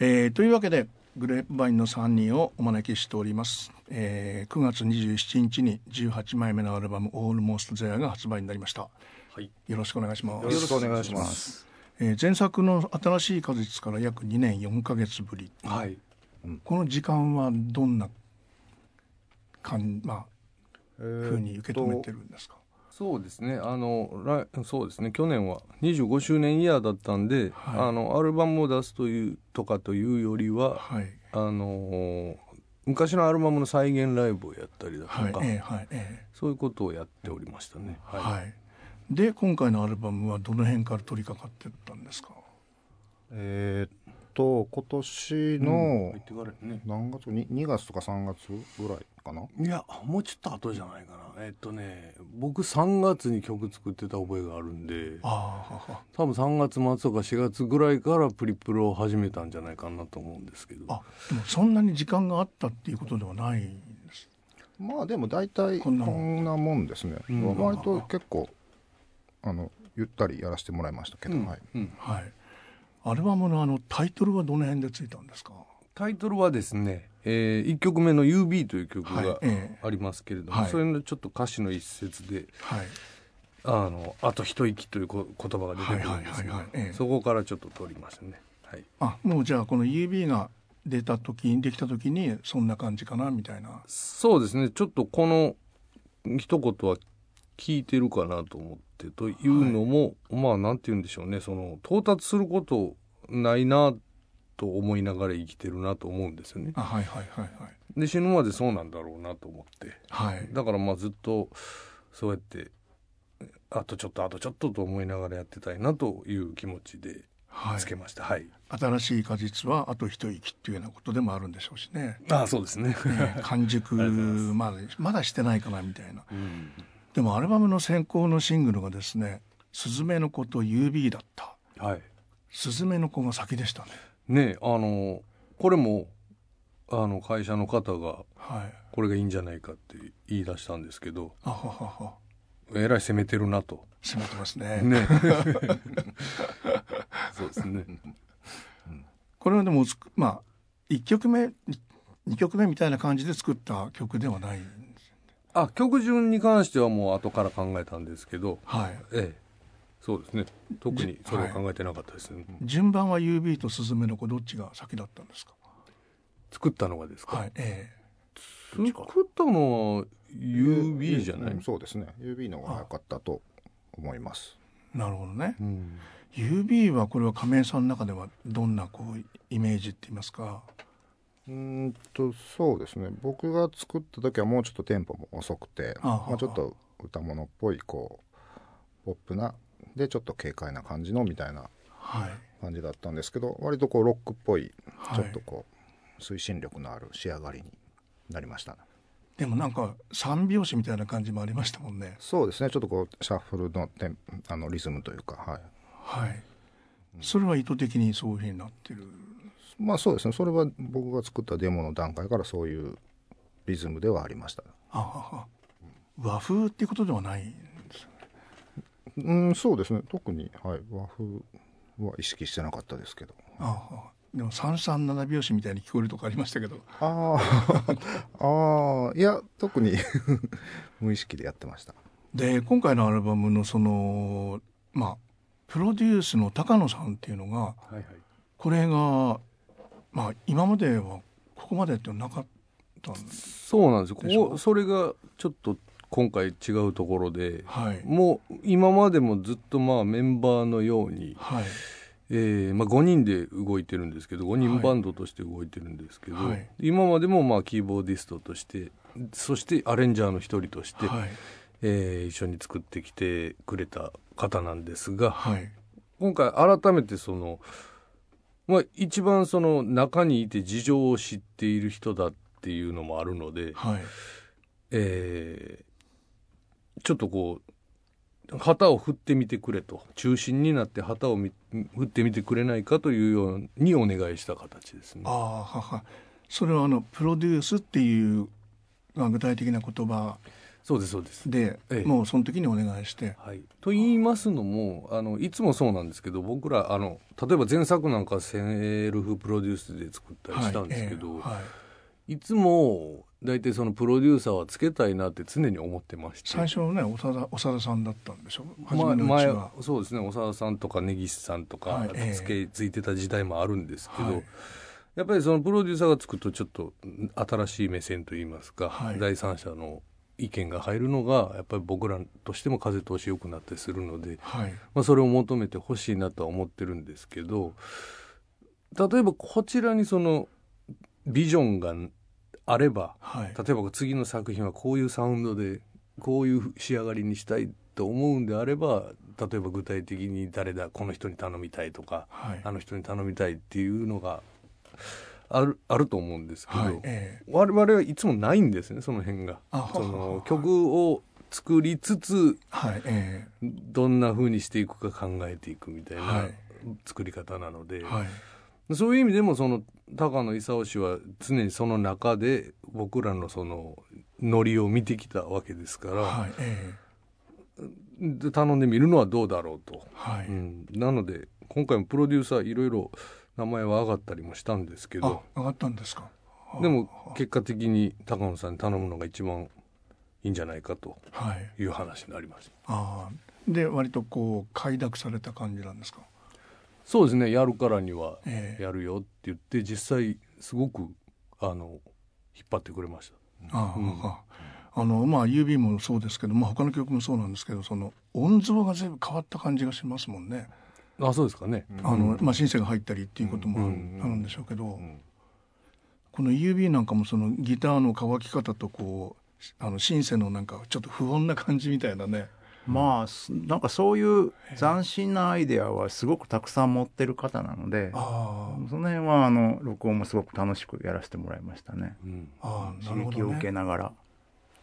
えー、というわけでグレープバインの3人をお招きしております、えー、9月27日に18枚目のアルバム「オールモーストゼアが発売になりました、はい、よろしくお願いします。よろしくお願いします。えー、前作の新しい果実から約2年4か月ぶり、はい、うん、この時間はどんなかんまあ、えー、ふうに受け止めてるんですか？そうですね。あのそうですね。去年は25周年イヤーだったんで、はい、あのアルバムを出すというとかというよりは、はい、あの昔のアルバムの再現ライブをやったりだとか、はい。えーはい。えー、そういうことをやっておりましたね。はい、で今回のアルバムはどの辺から取り掛かってたんですか？えー、と今年の何月、うん、2, 月とか3月ぐらいかな？いやもうちょっと後じゃないかな。えっとね僕3月に曲作ってた覚えがあるんで多分3月末とか4月ぐらいからプリプロを始めたんじゃないかなと思うんですけど。あでもそんなに時間があったっていうことではないんです。まあでも大体こんなもんですね、うん、割と結構あのゆったりやらせてもらいましたけど、うん、はい、うん、はいアルバムのあのタイトルはどの辺でついたんですか？タイトルはですね、えー、1曲目の「UB」という曲がありますけれども、はい。えー、それのちょっと歌詞の一節で「はい、あのあと一息」という言葉が出てくるんですけどそこからちょっと取りましたね。はい、あもうじゃあこの「UB」が出た時にできた時にそんな感じかなみたいな。そうですね。ちょっとこの一言は聞いてるかなと思ってというのも、はい、まあなんて言うんでしょうね。その到達することないなと思いながら生きてるなと思うんですよね。はいはいはいはい、で死ぬまでそうなんだろうなと思って、はい、だからまあずっとそうやってあとちょっとあとちょっとと思いながらやってたいなという気持ちでつけました、はい、はい、新しい果実はあと一息っていうようなことでもあるんでしょうしね。あそうですね。ね完熟 まだまだしてないかなみたいな、うん、でもアルバムの先行のシングルがですね「すずめの子と UB」だった、はい、スズメの子が先でしたね。ねあのこれもあの会社の方が、はい、これがいいんじゃないかって言い出したんですけど、あはははえらい攻めてるなと。攻めてますね。ね そうですね。これはでもまあ一曲目二曲目みたいな感じで作った曲ではないあ曲順に関してはもう後から考えたんですけど、はい、ええ、そうですね。特にそれは考えてなかったですね、はい、順番は UB とスズメの子どっちが先だったんですか？作ったのがですか、はいえー、作ったのは UB じゃない、うん、そうですね。UB の方が早かったと思います。なるほどね、うん、UB はこれは亀井さんの中ではどんなこうイメージって言いますか？うんとそうですね。僕が作った時はもうちょっとテンポも遅くてまあ、ちょっと歌物っぽいこうポップなでちょっと軽快な感じのみたいな感じだったんですけど、はい、割とこうロックっぽいちょっとこう推進力のある仕上がりになりました、ね、でもなんか三拍子みたいな感じもありましたもんね。そうですね。ちょっとこうシャッフルのテンあのリズムというかはい、はい、それは意図的にそういうふうになってるまあそうですね。それは僕が作ったデモの段階からそういうリズムではありました。あは和風っていうことではないうんそうですね。特に、はい、和風は意識してなかったですけど。ああでも三三七拍子みたいに聞こえるとこありましたけど。あ あ、ああ、いや、特に 無意識でやってました。で、今回のアルバムのその、まあ、プロデュースの高野さんっていうのが、はいはい、これが、まあ、今まではここまでってなかったんそうなんですよ。ここ、それがちょっと今回違うところで、はい、もう今までもずっとまあメンバーのように、はい、えー、まあ、5人で動いてるんですけど5人バンドとして動いてるんですけど、はい、今までもまあキーボーディストとしてそしてアレンジャーの一人として、はい、えー、一緒に作ってきてくれた方なんですが、はい、今回改めてその、まあ、一番その中にいて事情を知っている人だっていうのもあるので、はい。えー、ちょっとこう旗を振ってみてくれと。中心になって旗を振ってみてくれないかというようにお願いした形ですね。あはは。それはあのプロデュースっていう具体的な言葉そうですそうです。で、ええ、もうその時にお願いして。はい、と言いますのもあのいつもそうなんですけど僕らあの例えば前作なんかセルフプロデュースで作ったりしたんですけど、はいえはい、いつも大体そのプロデューサーはつけたいなって常に思ってまして。最初はね長田長田さんだったんでしょ前前そうですね。長田さんとか根岸さんとかつけ、ついてた時代もあるんですけど、はい。やっぱりそのプロデューサーがつくとちょっと新しい目線といいますか、はい、第三者の意見が入るのがやっぱり僕らとしても風通し良くなったりするので、はい、まあ、それを求めてほしいなとは思ってるんですけど例えばこちらにそのビジョンがあれば、はい、例えば次の作品はこういうサウンドでこういう仕上がりにしたいと思うんであれば例えば具体的に誰だこの人に頼みたいとか、はい、あの人に頼みたいっていうのがあるあると思うんですけど、はい。えー、我々はいつもないんですねその辺が。その曲を作りつつ、はいえー、どんなふうにしていくか考えていくみたいな作り方なので、はい、そういう意味でもその高野勲氏は常にその中で僕らのそのノリを見てきたわけですから、はいえー、頼んでみるのはどうだろうと、はい。うん、なので今回もプロデューサーいろいろ名前は上がったりもしたんですけど。上がったんですか。でも結果的に高野さんに頼むのが一番いいんじゃないかとい。う話になりました、はい、あ。で割とこう快諾された感じなんですか。そうですね。やるからにはやるよって言って、えー、実際すごくあの引っ張ってくれました。あ、うん、ああ。のまあ UB もそうですけど、まあ、他の曲もそうなんですけどその音像が全部変わった感じがしますもんね。あそうですかね。あの、まあ、シンセが入ったりっていうこともある,、んでしょうけど、この UB なんかもそのギターの乾き方とこうあのシンセのなんかちょっと不穏な感じみたいなね。まあなんかそういう斬新なアイデアはすごくたくさん持ってる方なのでその辺はあの録音もすごく楽しくやらせてもらいましたね。うん、あ刺激を受けながら。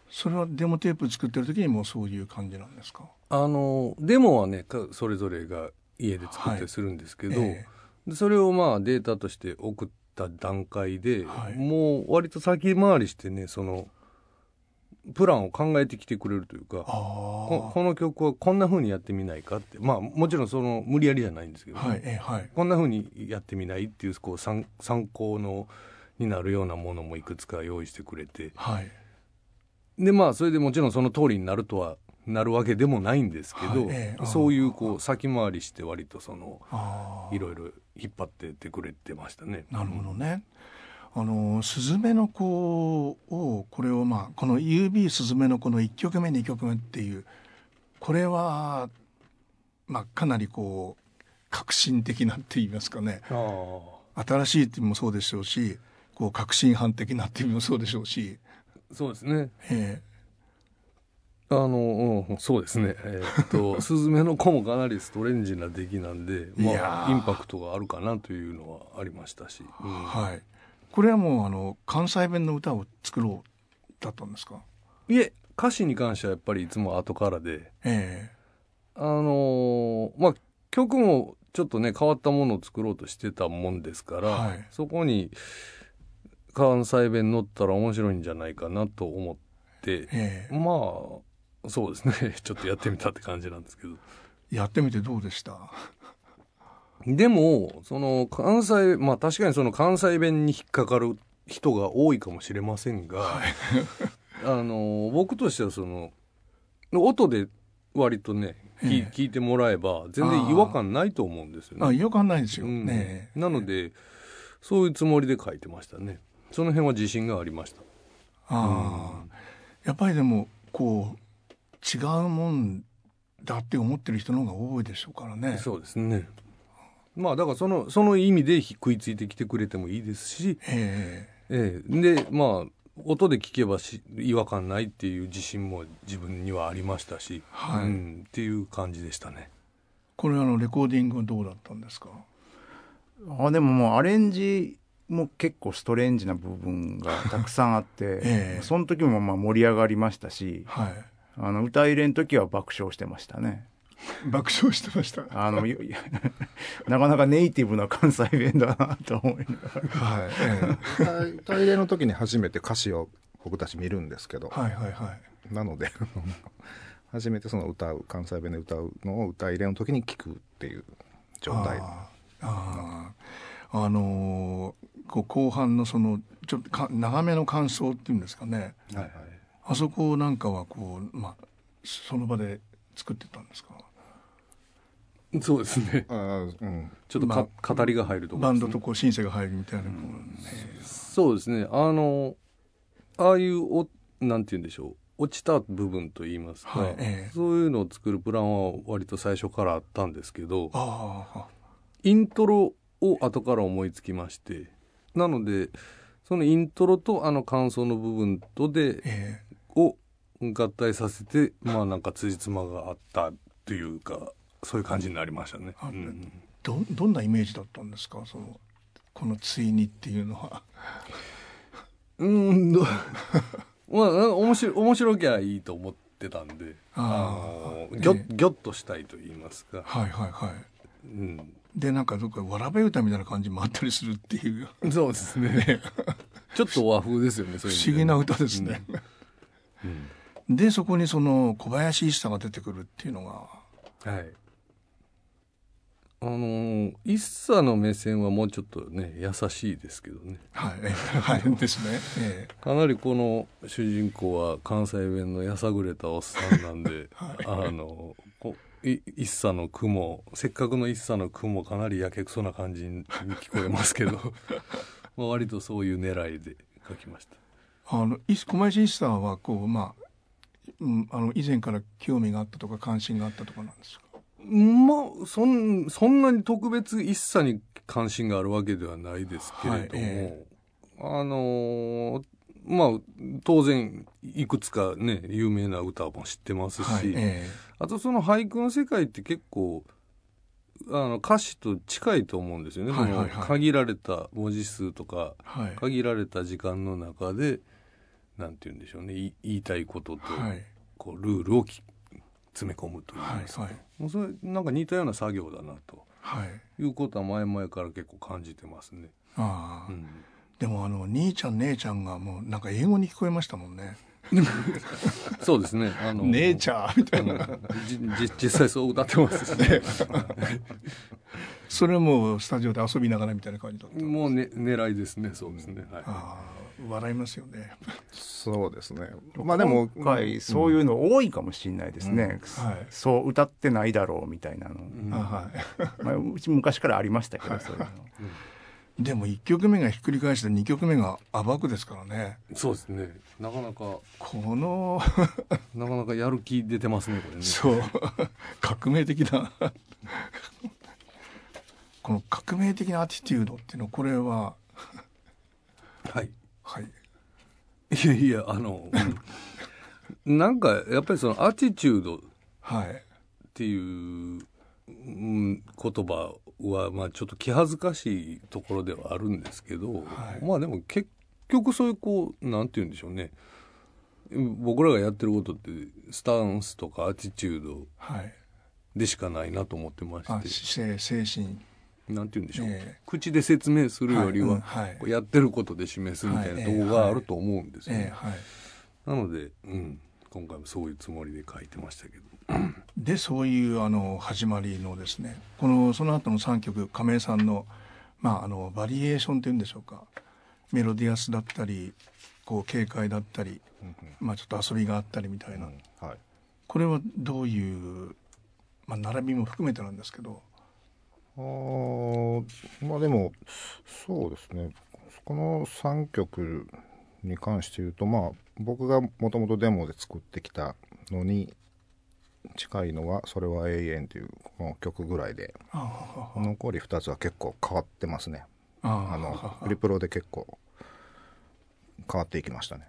それはデモテープ作ってる時にもそういう感じなんですか？あのデモはねそれぞれが家で作ったりするんですけど、はいえ。ー、それをまあデータとして送った段階で、はい、もう割と先回りしてねそのプランを考えてきてくれるというかこの曲はこんなふうにやってみないかってまあもちろんその無理やりじゃないんですけど、ねはいえー、こんなふうにやってみないっていうこう参考のになるようなものもいくつか用意してくれて、でまあそれでもちろんその通りになるとはなるわけでもないんですけど、はい。えー、そういうこう先回りして割とそのいろいろ引っ張ってってくれてましたね。なるほどね。あのスズメの子をこれをまあこの UB スズメの子の1曲目2曲目っていうこれはまあかなりこう革新的なって言いますかね。新しいってもそうでしょうしこう革新犯的なっていうのもそうでしょうし。そうですね、えあの、うん、そうですね。えー、っと、スズメの子もかなりストレンジな出来なんで、まあ、インパクトがあるかなというのはありましたし。うん、はい。これはもう、あの、関西弁の歌を作ろうだったんですか？いえ、歌詞に関してはやっぱりいつも後からで、ええ。ー、あのー、まあ、曲もちょっとね、変わったものを作ろうとしてたもんですから、はい、そこに関西弁乗ったら面白いんじゃないかなと思って、えー、まあ、そうですね。ちょっとやってみたって感じなんですけど。やってみてどうでした？でもその関西まあ確かにその関西弁に引っかかる人が多いかもしれませんが、はい、あの僕としてはその音で割とね、えー、聞いてもらえば全然違和感ないと思うんですよね。あ違和感ないですよ、ね、うん、なのでそういうつもりで書いてましたね。その辺は自信がありました。ああ、うん、やっぱりでもこう違うもんだって思ってる人の方が多いでしょうからね。そうですね。まあだからそのその意味で食いついてきてくれてもいいですし、えええでまあ音で聞けばし違和感ないっていう自信も自分にはありましたし、はい、うん、っていう感じでしたね。これあのレコーディングはどうだったんですか？あでももうアレンジも結構ストレンジな部分がたくさんあって、ええ、その時もまあ盛り上がりましたし、はい、あの歌入れの時は爆笑してましたね。爆笑してました。あの なかなかネイティブな関西弁だなと思いながら。はい。歌入れの時に初めて歌詞を僕たち見るんですけど、はいはいはい、なので 初めてその歌う関西弁で歌うのを歌入れの時に聞くっていう状態。あああのー、こう後半のそのちょっとか長めの感想っていうんですかね、はいはい、あそこなんかはこう、まあ、その場で作ってたんですか？そうですね。あうん、ちょっとか、まあ、語りが入ると、ね、バンドとこうシンセが入るみたいな、うん、そうですね。あのああいうおなんて言うんでしょう。落ちた部分といいますか、はいええ、そういうのを作るプランは割と最初からあったんですけどイントロを後から思いつきましてなのでそのイントロとあの感想の部分とで、え、を合体させてまあなんか辻褄があったというかそういう感じになりましたね。うん、どどんなイメージだったんですか？そのこの「ついに」っていうのは。うん まあ面白面白きゃいいと思ってたんであのギョ,、えギョッとしたいと言いますか。はいはいはい。うん、でなんかどっかわらべ歌みたいな感じもあったりするっていう。そうですね。ちょっと和風ですよね。不思議な歌ですね、うん、でそこにその小林一茶が出てくるっていうのが。はい。あの一茶の目線はもうちょっとね優しいですけどね。はい、はい、ですね、ええ、かなりこの主人公は関西弁のやさぐれたおっさんなんで、はい、あのこ一茶の雲せっかくの一茶の雲かなりやけくそな感じに聞こえますけど まあ割とそういう狙いで書きましたあの小林一茶はこうまあ、うん、あの以前から興味があったとか関心があったとかなんですか？まあそんそんなに特別一茶に関心があるわけではないですけれども、はいえー、あのー、まあ当然いくつかね有名な歌も知ってますし、はいえー、あとその俳句の世界って結構あの歌詞と近いと思うんですよね、はいはいはい、限られた文字数とか、はい、限られた時間の中でなんて言うんでしょうね言いたいことと、はい、こうルールを詰め込むといいますか、はいはい、もうそれなんか似たような作業だなと、はい、いうことは前々から結構感じてますね。あうん、でもあの兄ちゃん姉ちゃんがもうなんか英語に聞こえましたもんね。そうですね。あの姉ちゃんみたいな。実際そう歌ってますね。それもスタジオで遊びながらみたいな感じだったもうね狙いですね。そうですね。はい。笑いますよね。そうですね。まあでも今回そういうの多いかもしれないですね。うんはい、そう歌ってないだろうみたいなの。うん、はい。まあうち昔からありましたけど、そういうの。でも1曲目がひっくり返して2曲目が暴くですからねそうですねなかなかこの なかなかやる気出てますねこれねそう革命的なこの革命的なアティテュードっていうのこれははいはい。いやいやあの、うん、なんかやっぱりそのアティチュードっていう、うん、言葉はまあちょっと気恥ずかしいところではあるんですけど、はい、まあでも結局そういうこうなんて言うんでしょうね。僕らがやってることってスタンスとかアティチュードでしかないなと思ってまして、はい、精神なんて言うんでしょう、えー、口で説明するよりは、はいうん、やってることで示すみたいなとこがあると思うんですよね。なので、うん、今回もそういうつもりで書いてましたけど。でそういうあの始まりのですね。このその後の3曲亀井さんの,、まあ、あのバリエーションっていうんでしょうか。メロディアスだったりこう軽快だったり、うん、まあ、ちょっと遊びがあったりみたいな、うんはい、これはどういう、まあ、並びも含めてなんですけど。あまあでもそうですね。この3曲に関して言うとまあ僕がもともとデモで作ってきたのに近いのは「それは永遠」というこの曲ぐらいで。残り2つは結構変わってますね。あのリプロで結構変わっていきましたね、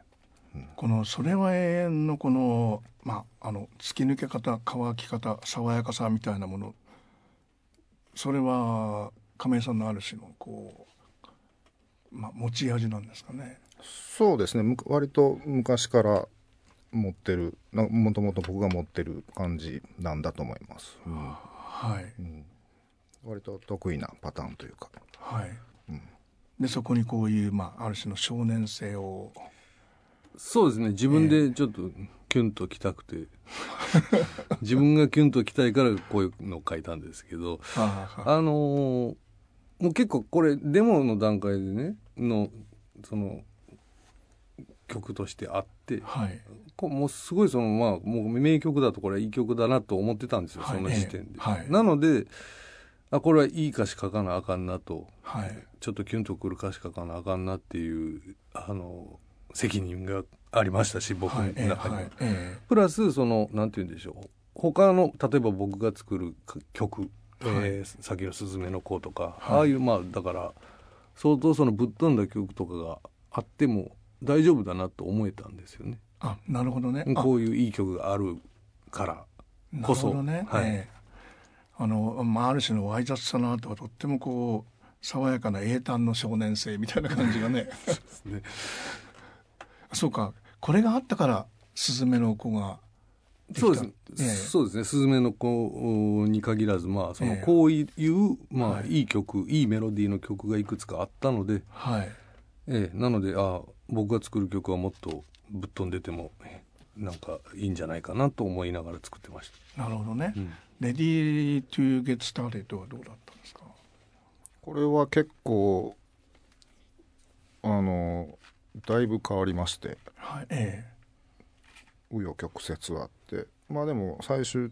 うん、この「それは永遠」のこのまああの突き抜け方乾き方爽やかさみたいなものそれは亀井さんのある種のこう、まあ、持ち味なんですかね。そうですね。割と昔から持ってるもともと僕が持ってる感じなんだと思います。うん、はい、うん、割と得意なパターンというか。はい、うん、でそこにこういう、まあ、ある種の少年性を。そうですね。自分でちょっとキュンときたくて、自分がキュンときたいからこういうのを書いたんですけど、あのー、もう結構これデモの段階でねのその曲としてあって、はい、もうすごいそのまあもう名曲だとこれはいい曲だなと思ってたんですよ、はい、その時点で。はい、なのであこれはいい歌詞書かなあかんなと、はい、ちょっとキュンとくる歌詞書かなあかんなっていうあの責任がありましたし僕の中には、はいえー、プラスそのなんて言うんでしょう。他の例えば僕が作る曲「はい。えー、先のすずめの子」とか、ああいうまあだから相当そのぶっ飛んだ曲とかがあっても大丈夫だなと思えたんですよね。あなるほどね。こういういい曲があるからこそ。ね、はい、えー、あのまあ、ある種のわい雑さの後はとってもこう爽やかな英単の少年性みたいな感じがね。ねそうか。これがあったからスズメの子がそうです。ね、え。ー、そうですね「すずめの子」に限らずまあそのこういう、まあ、い。い曲いいメロディーの曲がいくつかあったので、はい。えー、なのであ僕が作る曲はもっとぶっ飛んでてもなんかいいんじゃないかなと思いながら作ってました。なるほどね、うん、 Ready to Get Started はどうだったんですか？これは結構あのだいぶ変わりまして、はいええ、紆余曲折はあって。まあでも最終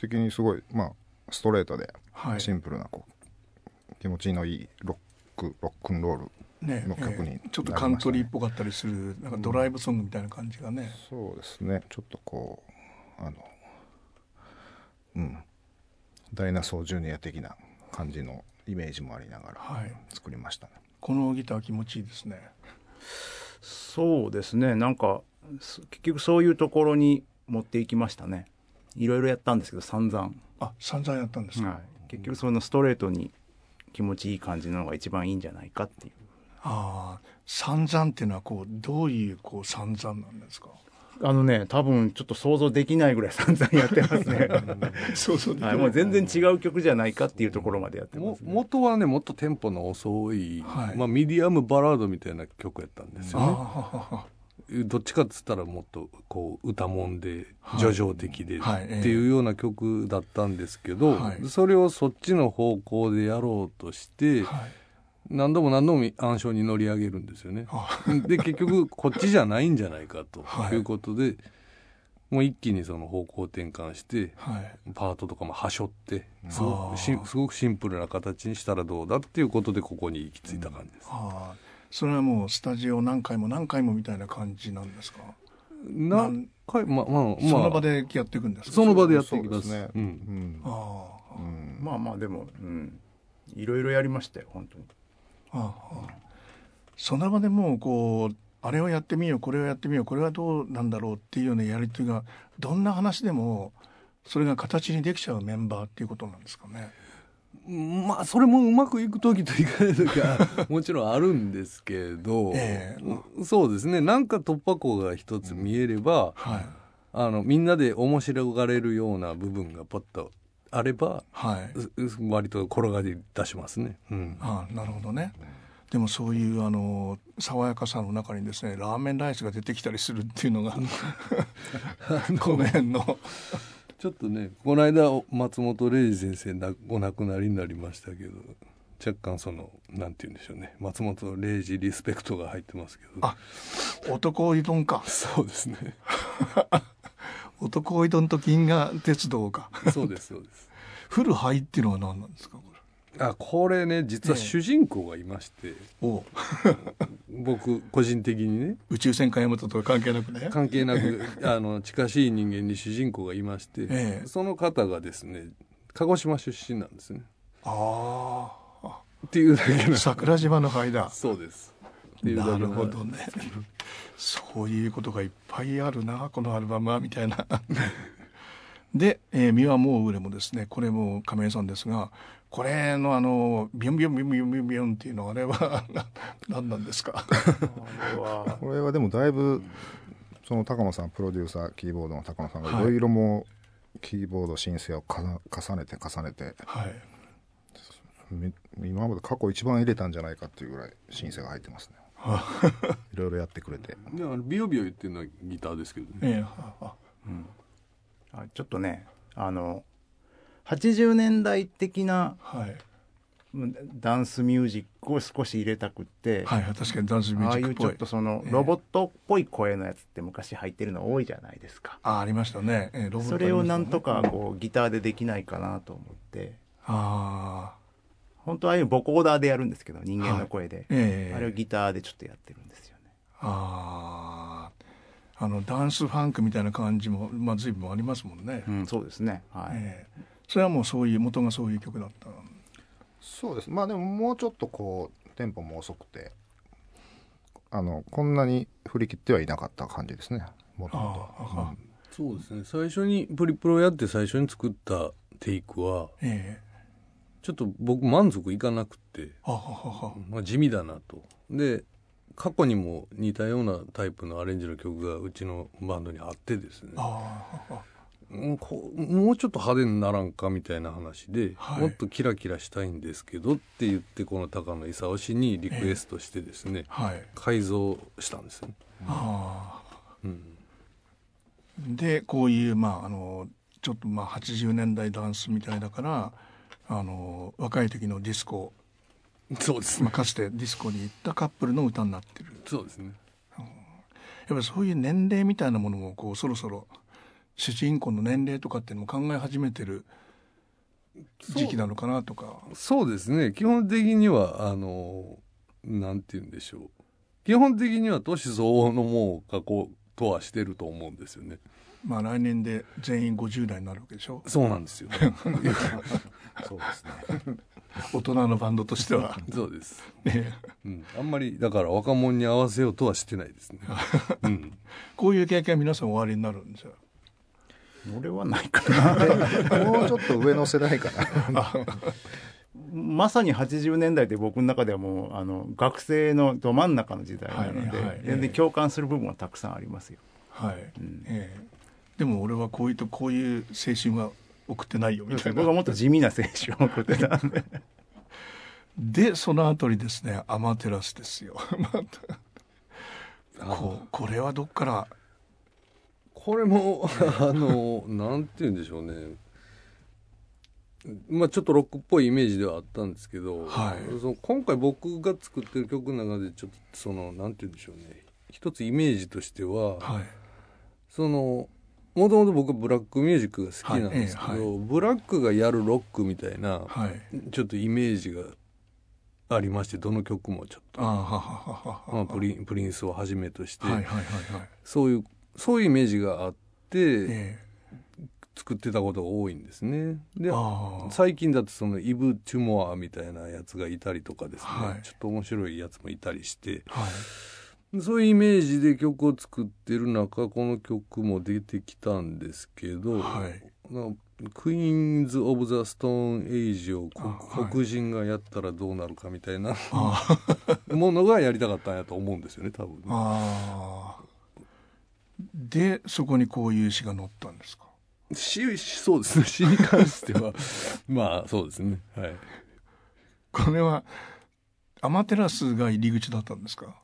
的にすごいまあストレートでシンプルなこう、気持ちのいいロックロックンロールの曲に、ねえ。ー、ちょっとカントリーっぽかったりするなんかドライブソングみたいな感じがね、うん、そうですね。ちょっとこうあのうん。ダイナソージュニア的な感じのイメージもありながら作りましたね、はい、このギター気持ちいいですねそうですね。なんか結局そういうところに持っていきましたね。いろいろやったんですけど散々。あ散々やったんですか、はい、結局そのストレートに気持ちいい感じのが一番いいんじゃないかっていう。ああ散々っていうのはこうどういうこう散々なんですか？あのね多分ちょっと想像できないぐらい散々やってますね。想像できない、はい、もう全然違う曲じゃないかっていうところまでやってます、ね、元はねもっとテンポの遅い、はい、まあ、ミディアムバラードみたいな曲やったんですよね。どっちかっつったらもっとこう歌もんで叙情的でっていうような曲だったんですけど、はい、それをそっちの方向でやろうとして、はい何度も何度も暗礁に乗り上げるんですよね。で結局こっちじゃないんじゃないかと。い。うことで、はい、もう一気にその方向転換して、はい、パートとかもはしょってすごくすごくシンプルな形にしたらどうだっていうことでここに行き着いた感じです。それはもうスタジオ何回も何回もみたいな感じなんですか？何回まあまあ、まあ、その場でやっていくんですその場でやっていきます。ね。うん、うん、あうん、まあまあでも、うん、いろいろやりましたよ本当に。ああ。その場でもうこうあれをやってみようこれをやってみようこれはどうなんだろうっていうようなやり取りがどんな話でもそれが形にできちゃうメンバーっていうことなんですかね。まあそれもうまくいく時といかない時はもちろんあるんですけど、えー、そうですね。なんか突破口が一つ見えれば、はい、あのみんなで面白がれるような部分がパッとあれば、はい、割と転がり出しますね。うん、あなるほどね。でもそういうあの爽やかさの中にですねラーメンライスが出てきたりするっていうのが この辺の。ちょっとねこの間松本零士先生お亡くなりになりましたけど若干そのなんて言うんでしょうね。松本零士リスペクトが入ってますけど。あ男依存か。そうですね 男井戸と銀河鉄道か。そうですそうです。フルハイっていうのは何なんですか？これ。あこれね実は主人公がいまして、ええ、僕個人的にね。宇宙船かヤマトとか関係なくね。関係なく あの近しい人間に主人公がいまして、え、その方がですね鹿児島出身なんですね。ああっていうだけの。桜島の灰だ。そうです。なるほどねそういうことがいっぱいあるなこのアルバムはみたいな。で「えー、はもう売れ」もですねこれも亀井さんですがこれのあのビュンビュンビュンビュンビュンビュンっていうのはあれは 何なんですか？これはでもだいぶその高野さんプロデューサーキーボードの高野さんがい。ろいろもキーボード申請を重ねて重ねて、はい、今まで過去一番入れたんじゃないかっていうぐらい申請が入ってますね。いろいろやってくれてであのビヨビヨ言ってるのはギターですけどね、ええうん、あちょっとねあの80年代的な、はい、ダンスミュージックを少し入れたくって、はい、確かにダンスミュージックああいうちょっとそのロボットっぽい声のやつって昔入ってるの多いじゃないですか。あありましたね。えー、ロボット、ね、それをなんとかこうギターでできないかなと思って。ああ。本当はああいうボコーダーでやるんですけど人間の声で、はい。えー、あれをギターでちょっとやってるんですよね。ああ。あのダンスファンクみたいな感じもまあ随分ありますもんね。うん、そうですね。はい。えー、それはもうそういう元がそういう曲だったそうです。まあでももうちょっとこうテンポも遅くてあのこんなに振り切ってはいなかった感じですね。もともと。そうですね。最初にプリプロやって最初に作ったテイクは、ええ、ちょっと僕満足いかなくて。まあ、地味だなと。で過去にも似たようなタイプのアレンジの曲がうちのバンドにあってですね。もうちょっと派手にならんかみたいな話で、はい、もっとキラキラしたいんですけどって言ってこの高野勲氏にリクエストしてですね、えーはい、改造したんですよね。うん、でこういうまああのちょっとまあ80年代ダンスみたいだからあの若い時のディスコ。そうです、ね、まあ、かつてディスコに行ったカップルの歌になってる。そうですね、うん、やっぱりそういう年齢みたいなものもこうそろそろ主人公の年齢とかっていうのも考え始めてる時期なのかなとか。そうですね。基本的にはあのなんて言うんでしょう。基本的には年相応のもう加工とはしてると思うんですよね。まあ来年で全員50代になるわけでしょ。そうなんですよ、そうですね。大人のバンドとしては。そうです、ね。うん、あんまりだから若者に合わせようとはしてないですね、うん、こういう経験は皆さんおありになるんですよ。俺はないかな。もうちょっと上の世代かな。まさに80年代で僕の中ではもうあの学生のど真ん中の時代なので、はいはい、全然共感する部分はたくさんありますよ。はい、うん、えー、でも俺はこういうとこういう青春は送ってないよみたいな。僕はもっと地味な青春を送ってたんで。でその後にですねアマテラスですよ。ここれはどっから？これも あのなんて言うんでしょうね。まあちょっとロックっぽいイメージではあったんですけど、はい、その今回僕が作ってる曲の中でちょっとそのなんて言うんでしょうね。一つイメージとしては、はい、そのもともと僕はブラックミュージックが好きなんですけど、はい。はい、ブラックがやるロックみたいな、ちょっとイメージがありましてどの曲もちょっと。まあ、プリプリンスをはじめとして、そういうそういうイメージがあって、え作ってたことが多いんですね。で最近だとそのイブ・チュモアみたいなやつがいたりとかですね、はい、ちょっと面白いやつもいたりして、はい、そういうイメージで曲を作ってる中この曲も出てきたんですけど、はい、クイーンズ・オブ・ザ・ストーン・エイジを黒人がやったらどうなるかみたいな ものがやりたかったんやと思うんですよね多分ね。でそこにこういう詩が載ったんですか？詩そうですね。詩に関しては まあそうですね。はい。これはアマテラスが入り口だったんですか？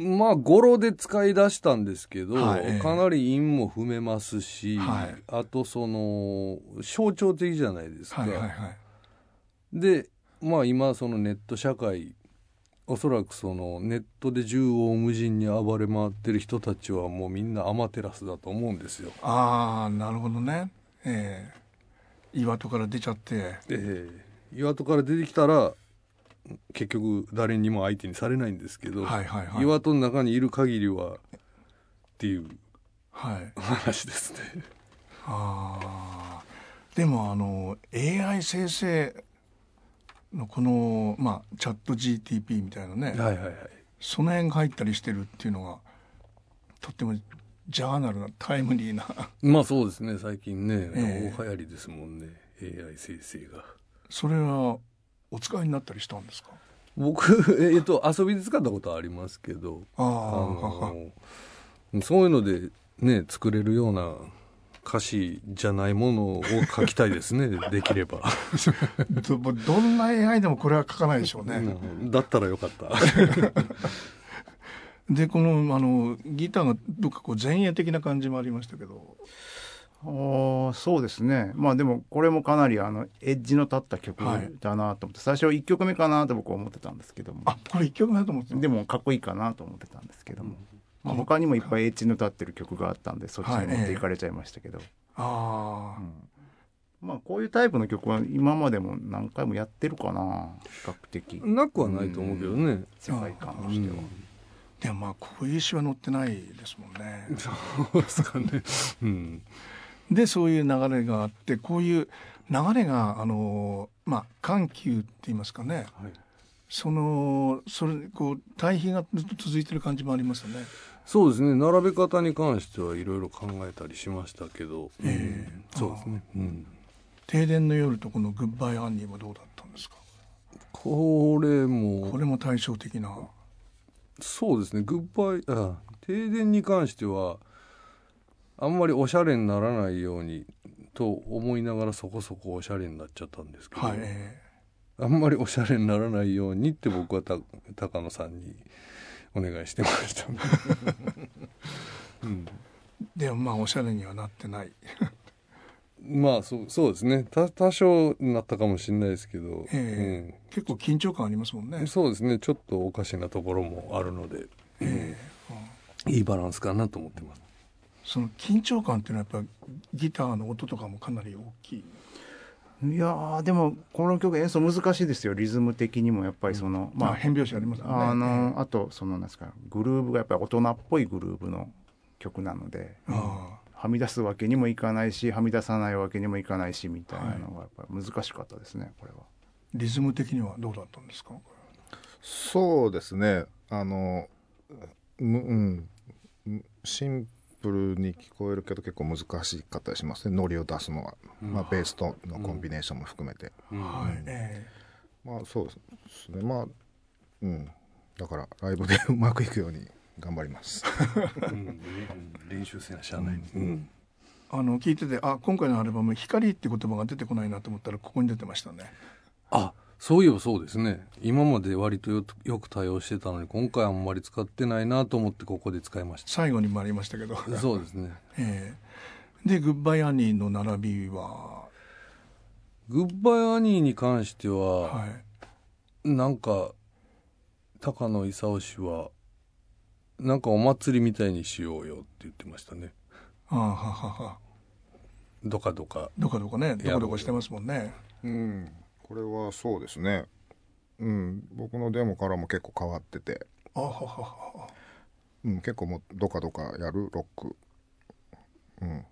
まあ語呂で使い出したんですけど、はい、かなり韻も踏めますし、はい、あとその象徴的じゃないですか、はいはいはい、でまあ今そのネット社会おそらくそのネットで縦横無尽に暴れ回ってる人たちはもうみんなアマテラスだと思うんですよ。ああなるほどね。ええ。ー、岩戸から出ちゃって。ええ。ー、岩戸から出てきたら結局誰にも相手にされないんですけど、はいはいはい、岩戸の中にいる限りはっていう話ですね。ああでもあの AI 生成のこの、まあ、チャット GTP みたいなね、はいはいはい、その辺が入ったりしてるっていうのがとってもジャーナルなタイムリーな。まあそうですね。最近ね、えー、大流行りですもんね。AI 生成が。それはお使いになったりしたんですか？僕、えっと、遊びで使ったことはありますけど。ああそういうのでね作れるような歌詞じゃないものを書きたいですね。できれば。どどんな AI でもこれは書かないでしょうね、だったらよかった。でこのあのギターがどっかこう前衛的な感じもありましたけどあそうですね。まあでもこれもかなりあのエッジの立った曲だなと思って、はい、最初1曲目かなと僕は思ってたんですけども。あこれ1曲目だと思ってでもかっこいいかなと思ってたんですけども、まあ、他にもいっぱいエッジの立ってる曲があったんでそっちに持っていかれちゃいましたけど、はい、ああ、うん、まあこういうタイプの曲は今までも何回もやってるかな比較的。なくはないと思うけどね、世界観としては。でもまあこういう詩は載ってないですもんね。そうですかね。うん、でそういう流れがあってこういう流れがあのまあ緩急って言いますかね、はい、そのそれこう対比がずっと続いてる感じもありますよね。そうですね。並べ方に関してはいろいろ考えたりしましたけど、えー、そうですね、うん、停電の夜とこの「グッバイ・アンニー」はどうだったんですか？これも。これも対照的な。そうですね。グッバイあ停電に関してはあんまりおしゃれにならないようにと思いながらそこそこおしゃれになっちゃったんですけど、はい、あんまりおしゃれにならないようにって僕はた高野さんにお願いしてました、うん、でもまあおしゃれにはなってない。まあそうそうですね。多多少なったかもしれないですけど、えー、うん、結構緊張感ありますもんね。そうですね。ちょっとおかしなところもあるので、えー、うん、いいバランスかなと思ってますその緊張感っていうのはやっぱギターの音とかもかなり大きい。いやでもこの曲演奏難しいですよ。リズム的にもやっぱりその、うん、まあ変拍子ありますね。あのあとそのなんですかグルーブがやっぱり大人っぽいグルーブの曲なので、うん、はみ出すわけにもいかないしはみ出さないわけにもいかないしみたいなのがやっぱり難しかったですねこれは。リズム的にはどうだったんですか？そうですね。あのうん。シンプルに聞こえるけど結構難しかったりしますね。ノリを出すのは、うん、まあ、ベースとのコンビネーションも含めて、うん、はい、まあそうですね。まあうん。だからライブでうまくいくように頑張ります。うん、練習せなしゃあない、うん。あの聞いててあ今回のアルバム「光」って言葉が出てこないなと思ったらここに出てましたね。あそういえばそうですね。今まで割とよく対応してたのに今回あんまり使ってないなと思ってここで使いました。最後にもありましたけどそうですね、えー、で「グッバイ・アニー」の並びは？グッバイ・アニーに関しては、はい、なんか高野勲氏はなんかお祭りみたいにしようよって言ってましたね。ああははは。どかどかどかどかね。どかどかしてますもんね。うんこれはそうですね。うん。僕のデモからも結構変わってて。あはははうん、結構もうどかどかやるロック、うん、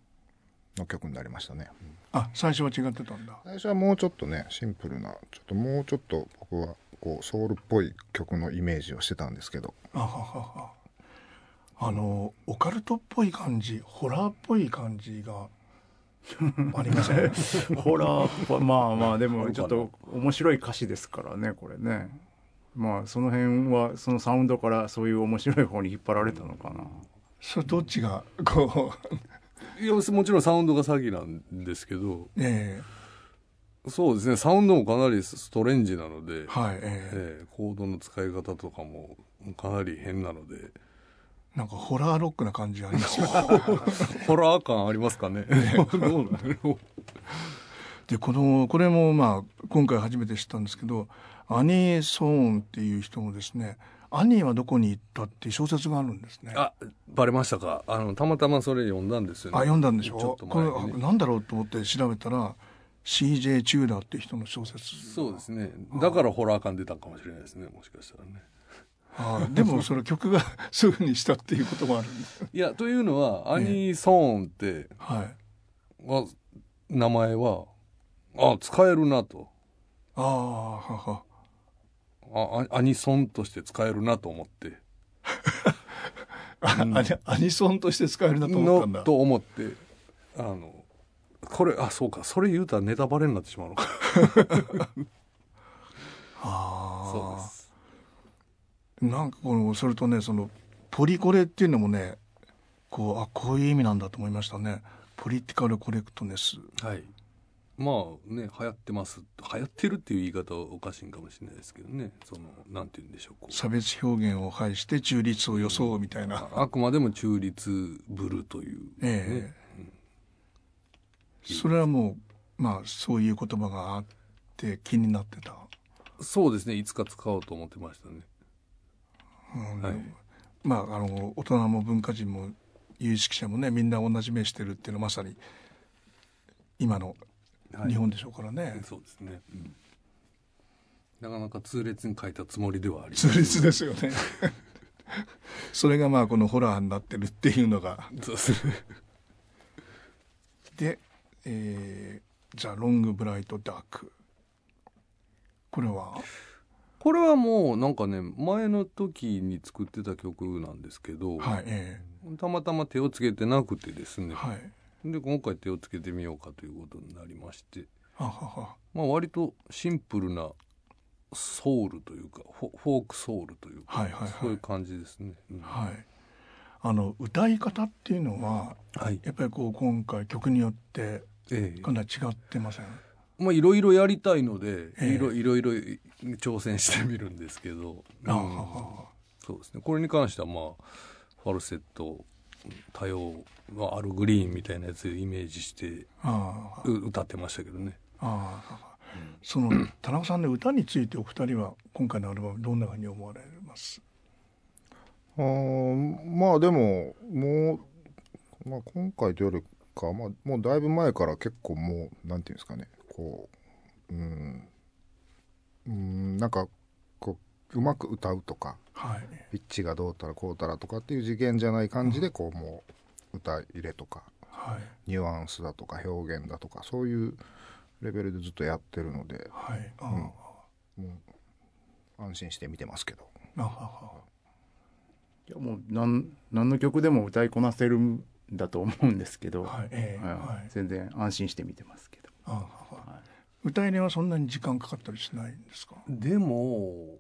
の曲になりましたね、あ最初は違ってたんだ。最初はもうちょっとねシンプルなちょっともうちょっと僕はこうソウルっぽい曲のイメージをしてたんですけど。あははは。あのオカルトっぽい感じホラーっぽい感じがありません。ホラーまあまあでもちょっと面白い歌詞ですからねこれね。まあその辺はそのサウンドからそういう面白い方に引っ張られたのかな、それどっちがこう。いやもちろんサウンドが詐欺なんですけど、えー、そうですねサウンドもかなりストレンジなので、はいえー、えー、コードの使い方とかもかなり変なので。なんかホラーロックな感じあります ホラー感ありますかね。でこのこれもまあ今回初めて知ったんですけどアニー・ソーンっていう人もですねアニーはどこに行ったっていう小説があるんですね。あ、バレましたか。あのたまたまそれ読んだんですよね。あ、読んだんでしょ？ちょっと前に、ね、これなんだろうと思って調べたら C.J. チューダーっていう人の小説。そうですね。だからホラー感出たかもしれないですね。もしかしたらね。あでもその曲が すぐにしたっていうこともあるいやというのはアニソーンって、はい、名前はあ使えるなと。ああはは。あアニソンとして使えるなと思って。うん、アニソンとして使えるなと思ったんだ。と思ってあのこれあそうかそれ言うたらネタバレになってしまうのか。ああそうですなんかこのそれとねそのポリコレっていうのもねこうあこういう意味なんだと思いましたね。ポリティカルコレクトネス。はい。まあね流行ってます。流行ってるっていう言い方はおかしいかもしれないですけどね。そのなんて言うんでしょう差別表現を排して中立を装うみたいな、あくまでも中立ブルという、ね、ええ。うん、それはもうまあそういう言葉があって気になってた。そうですね。いつか使おうと思ってましたね、うんはい、まああの大人も文化人も有識者もねみんな同じ目してるっていうのはまさに今の日本でしょうからね、はい、そうですね、うん、なかなか痛烈に書いたつもりではあり痛烈ですよね。それがまあこのホラーになってるっていうのが。そうですね。で、えー、ザ・ロング・ブライト・ダークこれは？これはもうなんかね前の時に作ってた曲なんですけど、はいえー、たまたま手をつけてなくてですね、はい、で今回手をつけてみようかということになりまして。まあ割とシンプルなソウルというかフォークソウルというか、はいはいはい、そういう感じですね。うん、はい。あの歌い方っていうのは、はい、やっぱりこう今回曲によってかなり違ってません、ええ、まあいろいろやりたいので、え、いろいろいろ挑戦してみるんですけど、うん、そうですね。これに関してはまあファルセット多様のあるグリーンみたいなやつをイメージして歌ってましたけどね。あその田中さんの歌についてお二人は今回のアルバムどんなふうに思われます？あまあでももう、まあ、今回というよりか、まあ、もうだいぶ前から結構もうなんていうんですかねこううんうんなんかこううまく歌うとかはい、ピッチがどうたらこうたらとかっていう次元じゃない感じでこう、もう歌入れとか、はい、ニュアンスだとか表現だとかそういうレベルでずっとやってるので、はい。うん、もう安心して見てますけど。あははいやもう何何の曲でも歌いこなせるんだと思うんですけど、はい。えー。はい、全然安心して見てますけど。あははい、歌入れはそんなに時間かかったりしないんですか？でも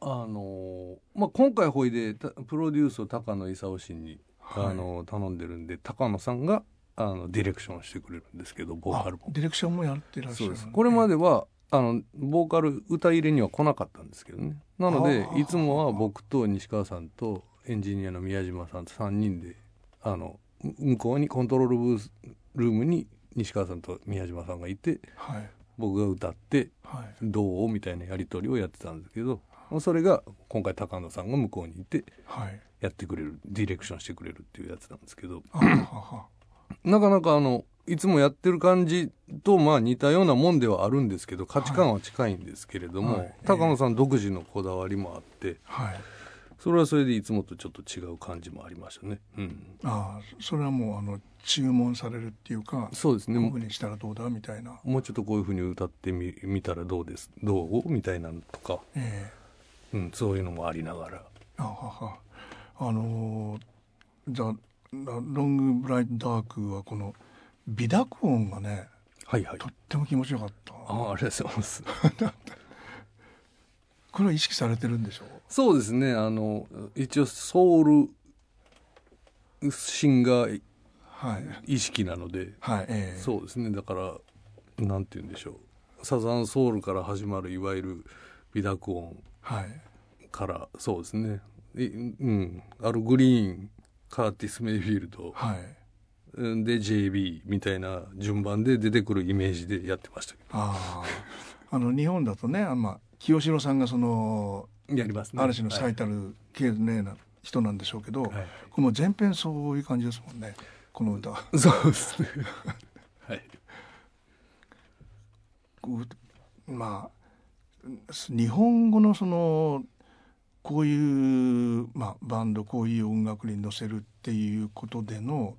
あのまあ、今回ほいでプロデュースを高野勲氏に、はい、あの頼んでるんで高野さんがあのディレクションしてくれるんですけどボーカルも。ディレクションもやってらっしゃる、ね、これまではあのボーカル歌入れには来なかったんですけどね。なのでいつもは僕と西川さんとエンジニアの宮島さんと3人であの向こうにコントロールブースルームに西川さんと宮島さんがいて、はい、僕が歌って、はい、どうみたいなやり取りをやってたんですけどそれが今回高野さんが向こうにいてやってくれる、ディレクションしてくれるっていうやつなんですけど なかなかあのいつもやってる感じとまあ似たようなもんではあるんですけど価値観は近いんですけれども、はい、高野さん独自のこだわりもあって、はい、それはそれでいつもとちょっと違う感じもありましたね。うん、ああそれはもうあの注文されるっていうかそうですね。こういうふうにしたらどうだみたいな。もうちょっとこういうふうに歌ってみみたらどうですどう？みたいなのとか、えーうん、そういうのもありながら。あはは。あのじゃあロングブライトダークはこの微濁音がね、はいはい、とっても気持ちよかった。あありがとうございます。これは意識されてるんでしょ？うそうですね。あの一応ソウルシンガー意識なので、はい。はいえー、そうですね。だからなんて言うんでしょう。サザンソウルから始まるいわゆる微濁音から、そうですね。うん、アル・グリーンカーティス・メイフィールド、はい、で JB みたいな順番で出てくるイメージでやってましたけど。ああの日本だとねあ、まあ、清志郎さんがそのやりますね。嵐の最たる綺麗な人なんでしょうけど、はい、この前編そういう感じですもんね。この歌。そうですね。はい。まあ日本語のそのこういう、まあ、バンドこういう音楽に乗せるっていうことでの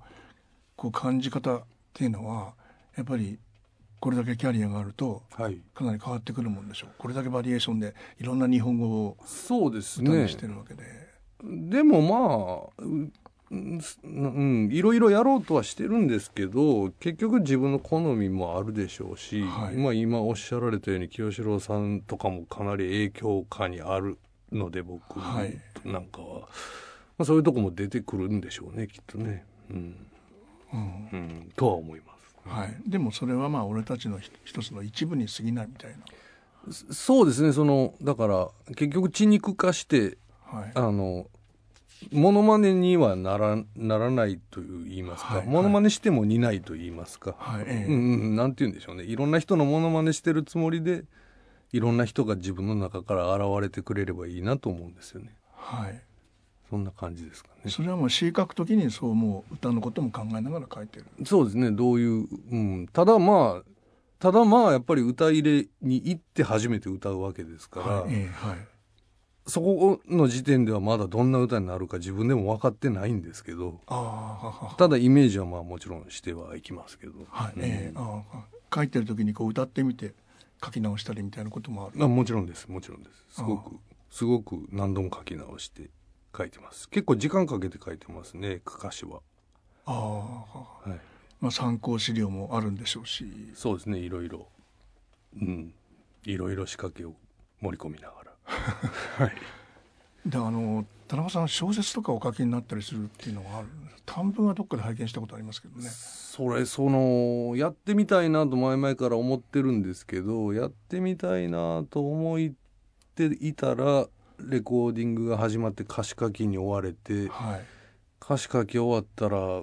こう感じ方っていうのはやっぱりこれだけキャリアがあるとかなり変わってくるもんでしょう、はい、これだけバリエーションでいろんな日本語をそうですね。してるわけで。でもまあうん、いろいろやろうとはしてるんですけど結局自分の好みもあるでしょうし、はい、まあ、今おっしゃられたように清志郎さんとかもかなり影響下にあるので僕なんかは、はい、まあ、そういうとこも出てくるんでしょうねきっとね。うん。うん、うん、とは思います、はい、でもそれはまあ俺たちの一つの一部に過ぎないみたいな。そうですね。そのだから結局血肉化して、はい、あのモノマネにはならならないと言いますか、はい、モノマネしても似ないと言いますか、はい、うん、なんて言うんでしょうね。いろんな人のモノマネしてるつもりでいろんな人が自分の中から現れてくれればいいなと思うんですよね。はい。そんな感じですかね。それはもう詩書くときにそうもう歌のことも考えながら書いてる。そうですね。どういう、うん、ただまあただまあやっぱり歌入れに行って初めて歌うわけですから、はい、はい、そこの時点ではまだどんな歌になるか自分でも分かってないんですけどただイメージはまあもちろんしてはいきますけど、はいうん、えー、あ書いてる時にこう歌ってみて書き直したりみたいなこともある。あもちろんですもちろんです。すごくすごく何度も書き直して書いてます。結構時間かけて書いてますね歌詞は。ああ。はい。まあ参考資料もあるんでしょうし。そうですねいろいろうん。いろいろ仕掛けを盛り込みながら。はい。であの田中さん小説とかお書きになったりするっていうのはある短文はどっかで拝見したことありますけどね。それそのやってみたいなと前々から思ってるんですけどやってみたいなと思っていたらレコーディングが始まって歌詞書きに追われて、はい、歌詞書き終わったら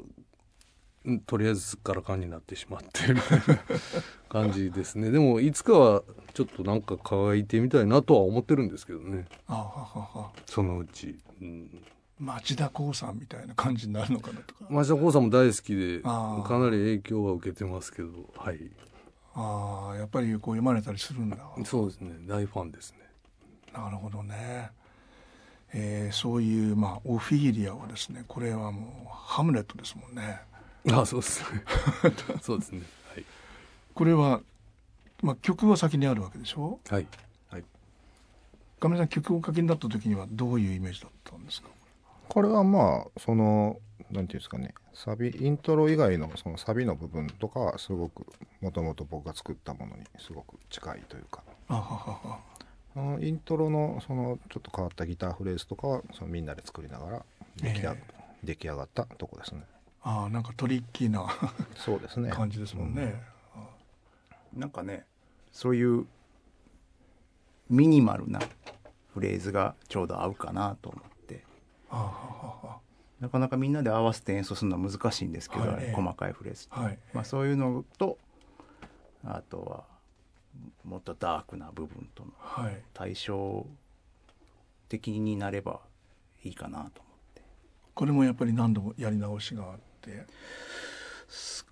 とりあえずすっからかんになってしまってみたいな 感じですね。でもいつかはちょっとなんか乾いてみたいなとは思ってるんですけどね。あははそのうち、うん、町田光さんみたいな感じになるのかなとか。町田光さんも大好きでかなり影響は受けてますけどはい。ああやっぱりこう読まれたりするんだ。そうですね。大ファンですねなるほどね。えー、そういう、まあ、オフィーリアはですねこれはもうハムレットですもんね。あそうですね。そうですね。はい。これは、まあ、曲は先にあるわけでしょ？はい。はい。亀さん曲を書きになった時にはどういうイメージだったんですか？これはまあそのなんていうんですかね。サビイントロ以外のそのサビの部分とかはすごくもともと僕が作ったものにすごく近いというか。あはははイントロのそのちょっと変わったギターフレーズとかはそのみんなで作りながら出来,、えー、出来上がったとこですね。ああなんかトリッキーなそうですね。感じですもんね、うん、なんかねそういうミニマルなフレーズがちょうど合うかなと思って。なかなかみんなで合わせて演奏するのは難しいんですけど、はい、細かいフレーズ、はい、まあ、そういうのとあとはもっとダークな部分との対照的になればいいかなと思って、これもやっぱり何度もやり直しがあって。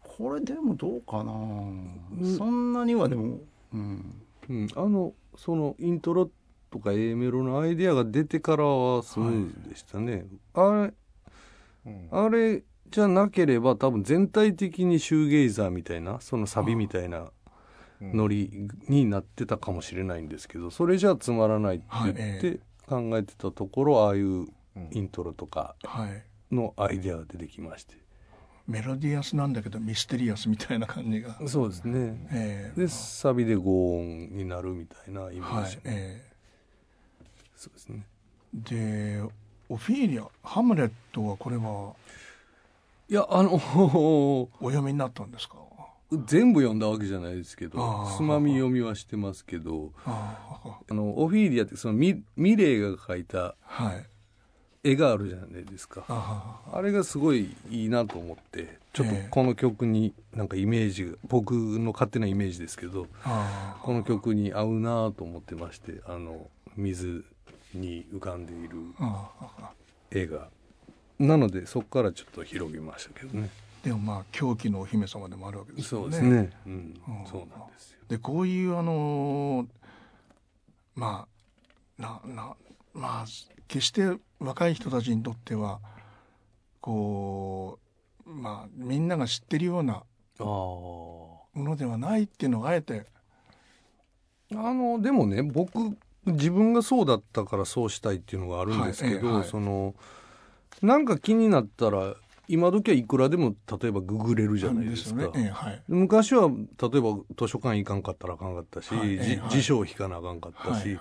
これでもどうかな、うん、そんなにはでもうん、うん、あのそのイントロとか A メロのアイデアが出てからはスムーズでしたね、はい、あれ、うん、あれじゃなければ多分全体的にシューゲイザーみたいなそのサビみたいなノリになってたかもしれないんですけどそれじゃつまらないって言って考えてたところああいうイントロとかのアイデアが出てきまして。メロディアスなんだけどミステリアスみたいな感じが。そうですね、えー、でサビでゴーンになるみたいなイメージ、はい、えー、そうですね。でオフィーリアハムレットはこれは？いやあのお読みになったんですか？全部読んだわけじゃないですけどつまみ読みはしてますけどあのオフィーリアってそのミミレーが書いた、はい、絵があるじゃないですか。あれがすごいいいなと思ってちょっとこの曲になんかイメージ僕の勝手なイメージですけどこの曲に合うなと思ってましてあの水に浮かんでいる絵が。なのでそこからちょっと広げましたけどねでもまあ狂気のお姫様でもあるわけですよね。そうですね、うん、そうなんですよ。でこういうあのまあななまあ決して若い人たちにとってはこうまあみんなが知ってるようなものではないっていうのがあえて。あのでもね僕自分がそうだったからそうしたいっていうのがあるんですけど、はいはい、そのなんか気になったら今時はいくらでも例えばググれるじゃないですか、ね。えはい、昔は例えば図書館行かんかったらあかんかったし、はいえ、辞書を引かなあかんかったし、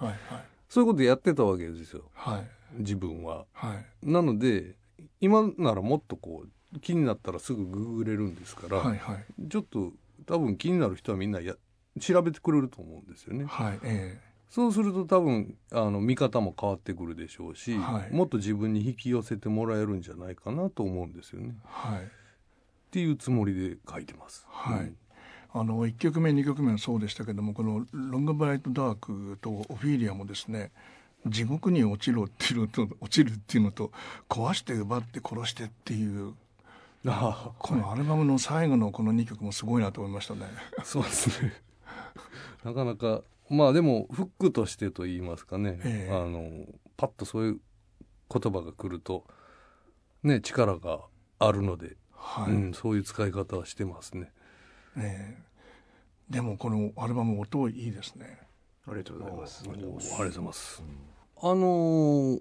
そういうことやってたわけですよ。はい。自分は。はい、なので今ならもっとこう気になったらすぐググれるんですから、はいはい、ちょっと多分気になる人はみんなや調べてくれると思うんですよね。はいえーそうすると多分あの見方も変わってくるでしょうし、はい、もっと自分に引き寄せてもらえるんじゃないかなと思うんですよね。はい、っていうつもりで書いてます。はい、うんあの1曲目2曲目はそうでしたけどもこの「ロング・ブライト・ダーク」と「オフィリア」もですね地獄に落ちろっていうのと落ちるっていうのと壊して奪って殺してっていうこのアルバムの最後のこの2曲もすごいなと思いましたね。そうですねなかなかまあでもフックとしてと言いますかね、えー、あのパッとそういう言葉が来るとね力があるので、はい、うん、そういう使い方はしてますね。えー、でもこのアルバム音いいですね。ありがとうございます。ありがとうございます。うん、あのー、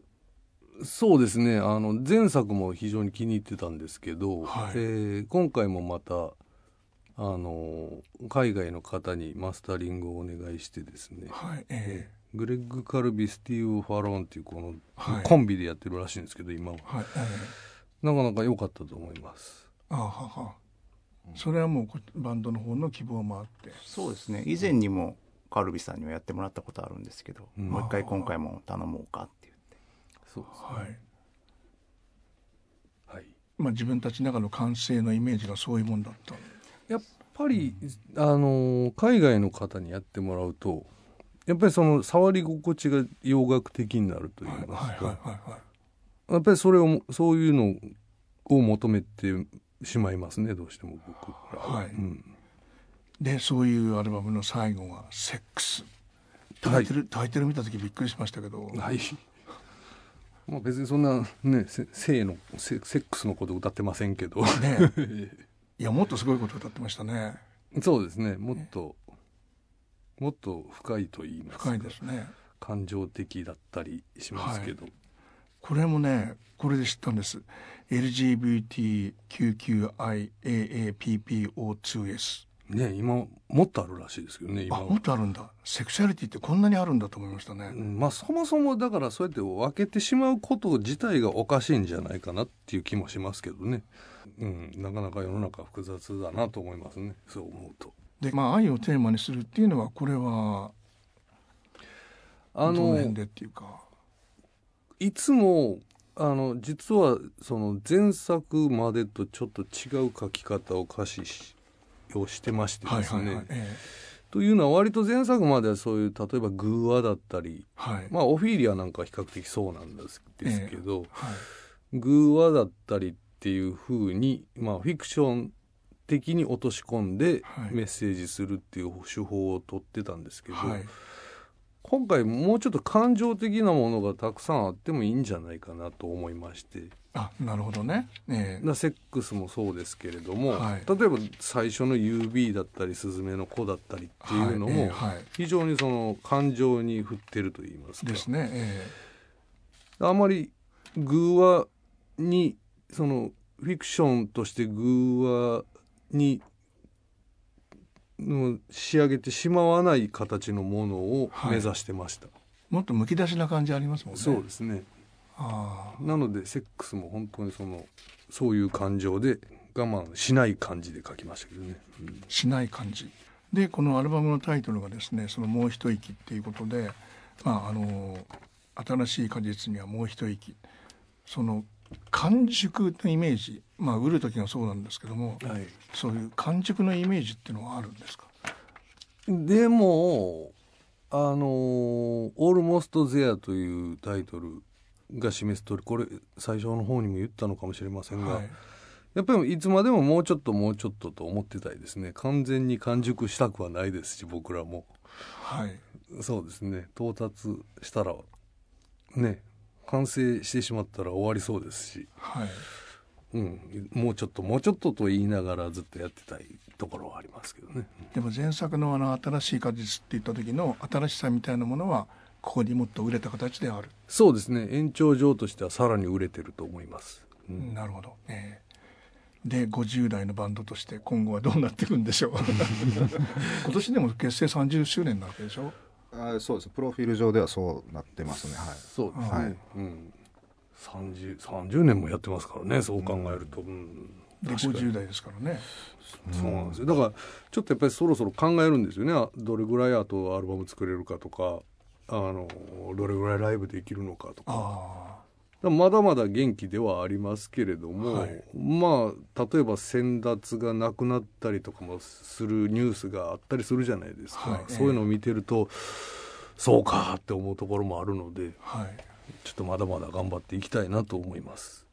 そうですねあの前作も非常に気に入ってたんですけど、はい、えー、今回もまたあの海外の方にマスタリングをお願いしてですね、はいえー、グレッグ・カルビスティーブ・ファロンっていうこの、コンビでやってるらしいんですけど今は、はいえー、なかなか良かったと思います。あははそれはもうバンドの方の希望もあって。そうですね。以前にもカルビさんにはやってもらったことあるんですけど、うん、もう一回今回も頼もうかって言って。そうですね。はい、はい。まあ、自分たちの中の完成のイメージがそういうもんだったやっぱり、あの海外の方にやってもらうとやっぱりその触り心地が洋楽的になるといいますか。やっぱりそれをそういうのを求めてしまいますねどうしても僕らは、はい、うん、でそういうアルバムの最後は「セックス」タイトル、はい、タイトル見た時びっくりしましたけど。はい。まあ別にそんなね性のセックスのこと歌ってませんけど。ね いやもっとすごいこと歌ってましたね。そうですね。もっと、もっと深いと言いますか。深いですね。感情的だったりしますけど、はい、これもねこれで知ったんです。LGBTQQIAAPPO2S ね今もっとあるらしいですけどね今。もっとあるんだ。セクシャリティってこんなにあるんだと思いましたね、うん、まあそもそもだからそうやって分けてしまうこと自体がおかしいんじゃないかなっていう気もしますけどね、うん、なかなか世の中複雑だなと思いますね。そう思うと。でまあ愛をテーマにするっていうのはこれはあのどの辺でっていうか。いつもあの実はその前作までとちょっと違う書き方を歌詞しをしてましてですね。はいはいはいえー、というのは割と前作まではそういう例えばグーアだったり、はい、まあオフィリアなんかは比較的そうなんですですけど、えーはい、グーアだったりっていうふうに、まあ、フィクション的に落とし込んでメッセージするっていう手法をとってたんですけど、はい、今回もうちょっと感情的なものがたくさんあってもいいんじゃないかなと思いまして。あなるほどね、えー、セックスもそうですけれども、はい、例えば最初の UB だったり「スズメの子」だったりっていうのも、非常にその感情に振ってると言いますか。ですね、えー、あまりグーワにそのフィクションとしてグーワにの仕上げてしまわない形のものを目指してました、はい、もっとむき出しな感じありますもんね。そうですね。あなのでセックスも本当にそのそういう感情で我慢しない感じで書きましたけどね、うん、しない感じ。でこのアルバムのタイトルがですね「そのもう一息」っていうことでまああの新しい果実にはもう一息。その完熟のイメージまあ売る時がそうなんですけども、はい、そういう完熟のイメージっていうのはあるんですか？でもあの「オールモスト・ゼア」というタイトルが示す通りこれ最初の方にも言ったのかもしれませんが、はい、やっぱりいつまでももうちょっともうちょっとと思ってたいですね。完全に完熟したくはないですし僕らも、はい、そうですね。到達したらね完成してしまったら終わりそうですし、はい。うん、もうちょっともうちょっとと言いながらずっとやってたいところはありますけどね。でも前作のあの新しい果実って言った時の新しさみたいなものはここにもっと売れた形である。そうですね。延長上としてはさらに売れてると思います、うん、なるほど、えー、で50代のバンドとして今後はどうなっていくんでしょう。今年でも結成30周年なわけでしょあそうです。プロフィール上ではそうなってますね。はい。そうですね、はい、うん。30, 30年もやってますからねそう考えると、うん、で50代ですからね。そうなんですよ。だからちょっとやっぱりそろそろ考えるんですよね。どれぐらいあとアルバム作れるかとかあのどれぐらいライブできるのかとかまだまだ元気ではありますけれども、はい、まあ例えば先達がなくなったりとかもするニュースがあったりするじゃないですか、はい、そういうのを見てると、そうかって思うところもあるので、はい、ちょっとまだまだ頑張っていきたいなと思います。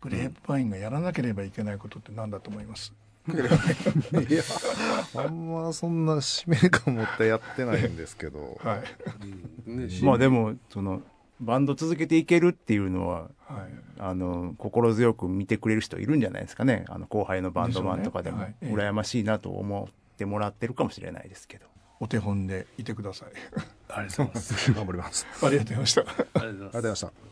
グレープパインがやらなければいけないことって何だと思います、いやあんまそんな使命感持ってやってないんですけど、はい。うん。ね、まあでもそのバンド続けていけるっていうのは、はい、あの心強く見てくれる人いるんじゃないですかね。あの後輩のバンドマンとかでも、ね。はい、羨ましいなと思ってもらってるかもしれないですけど。お手本でいてください。ありがとうございます。頑張ります。ありがとうございました。ありがとうございました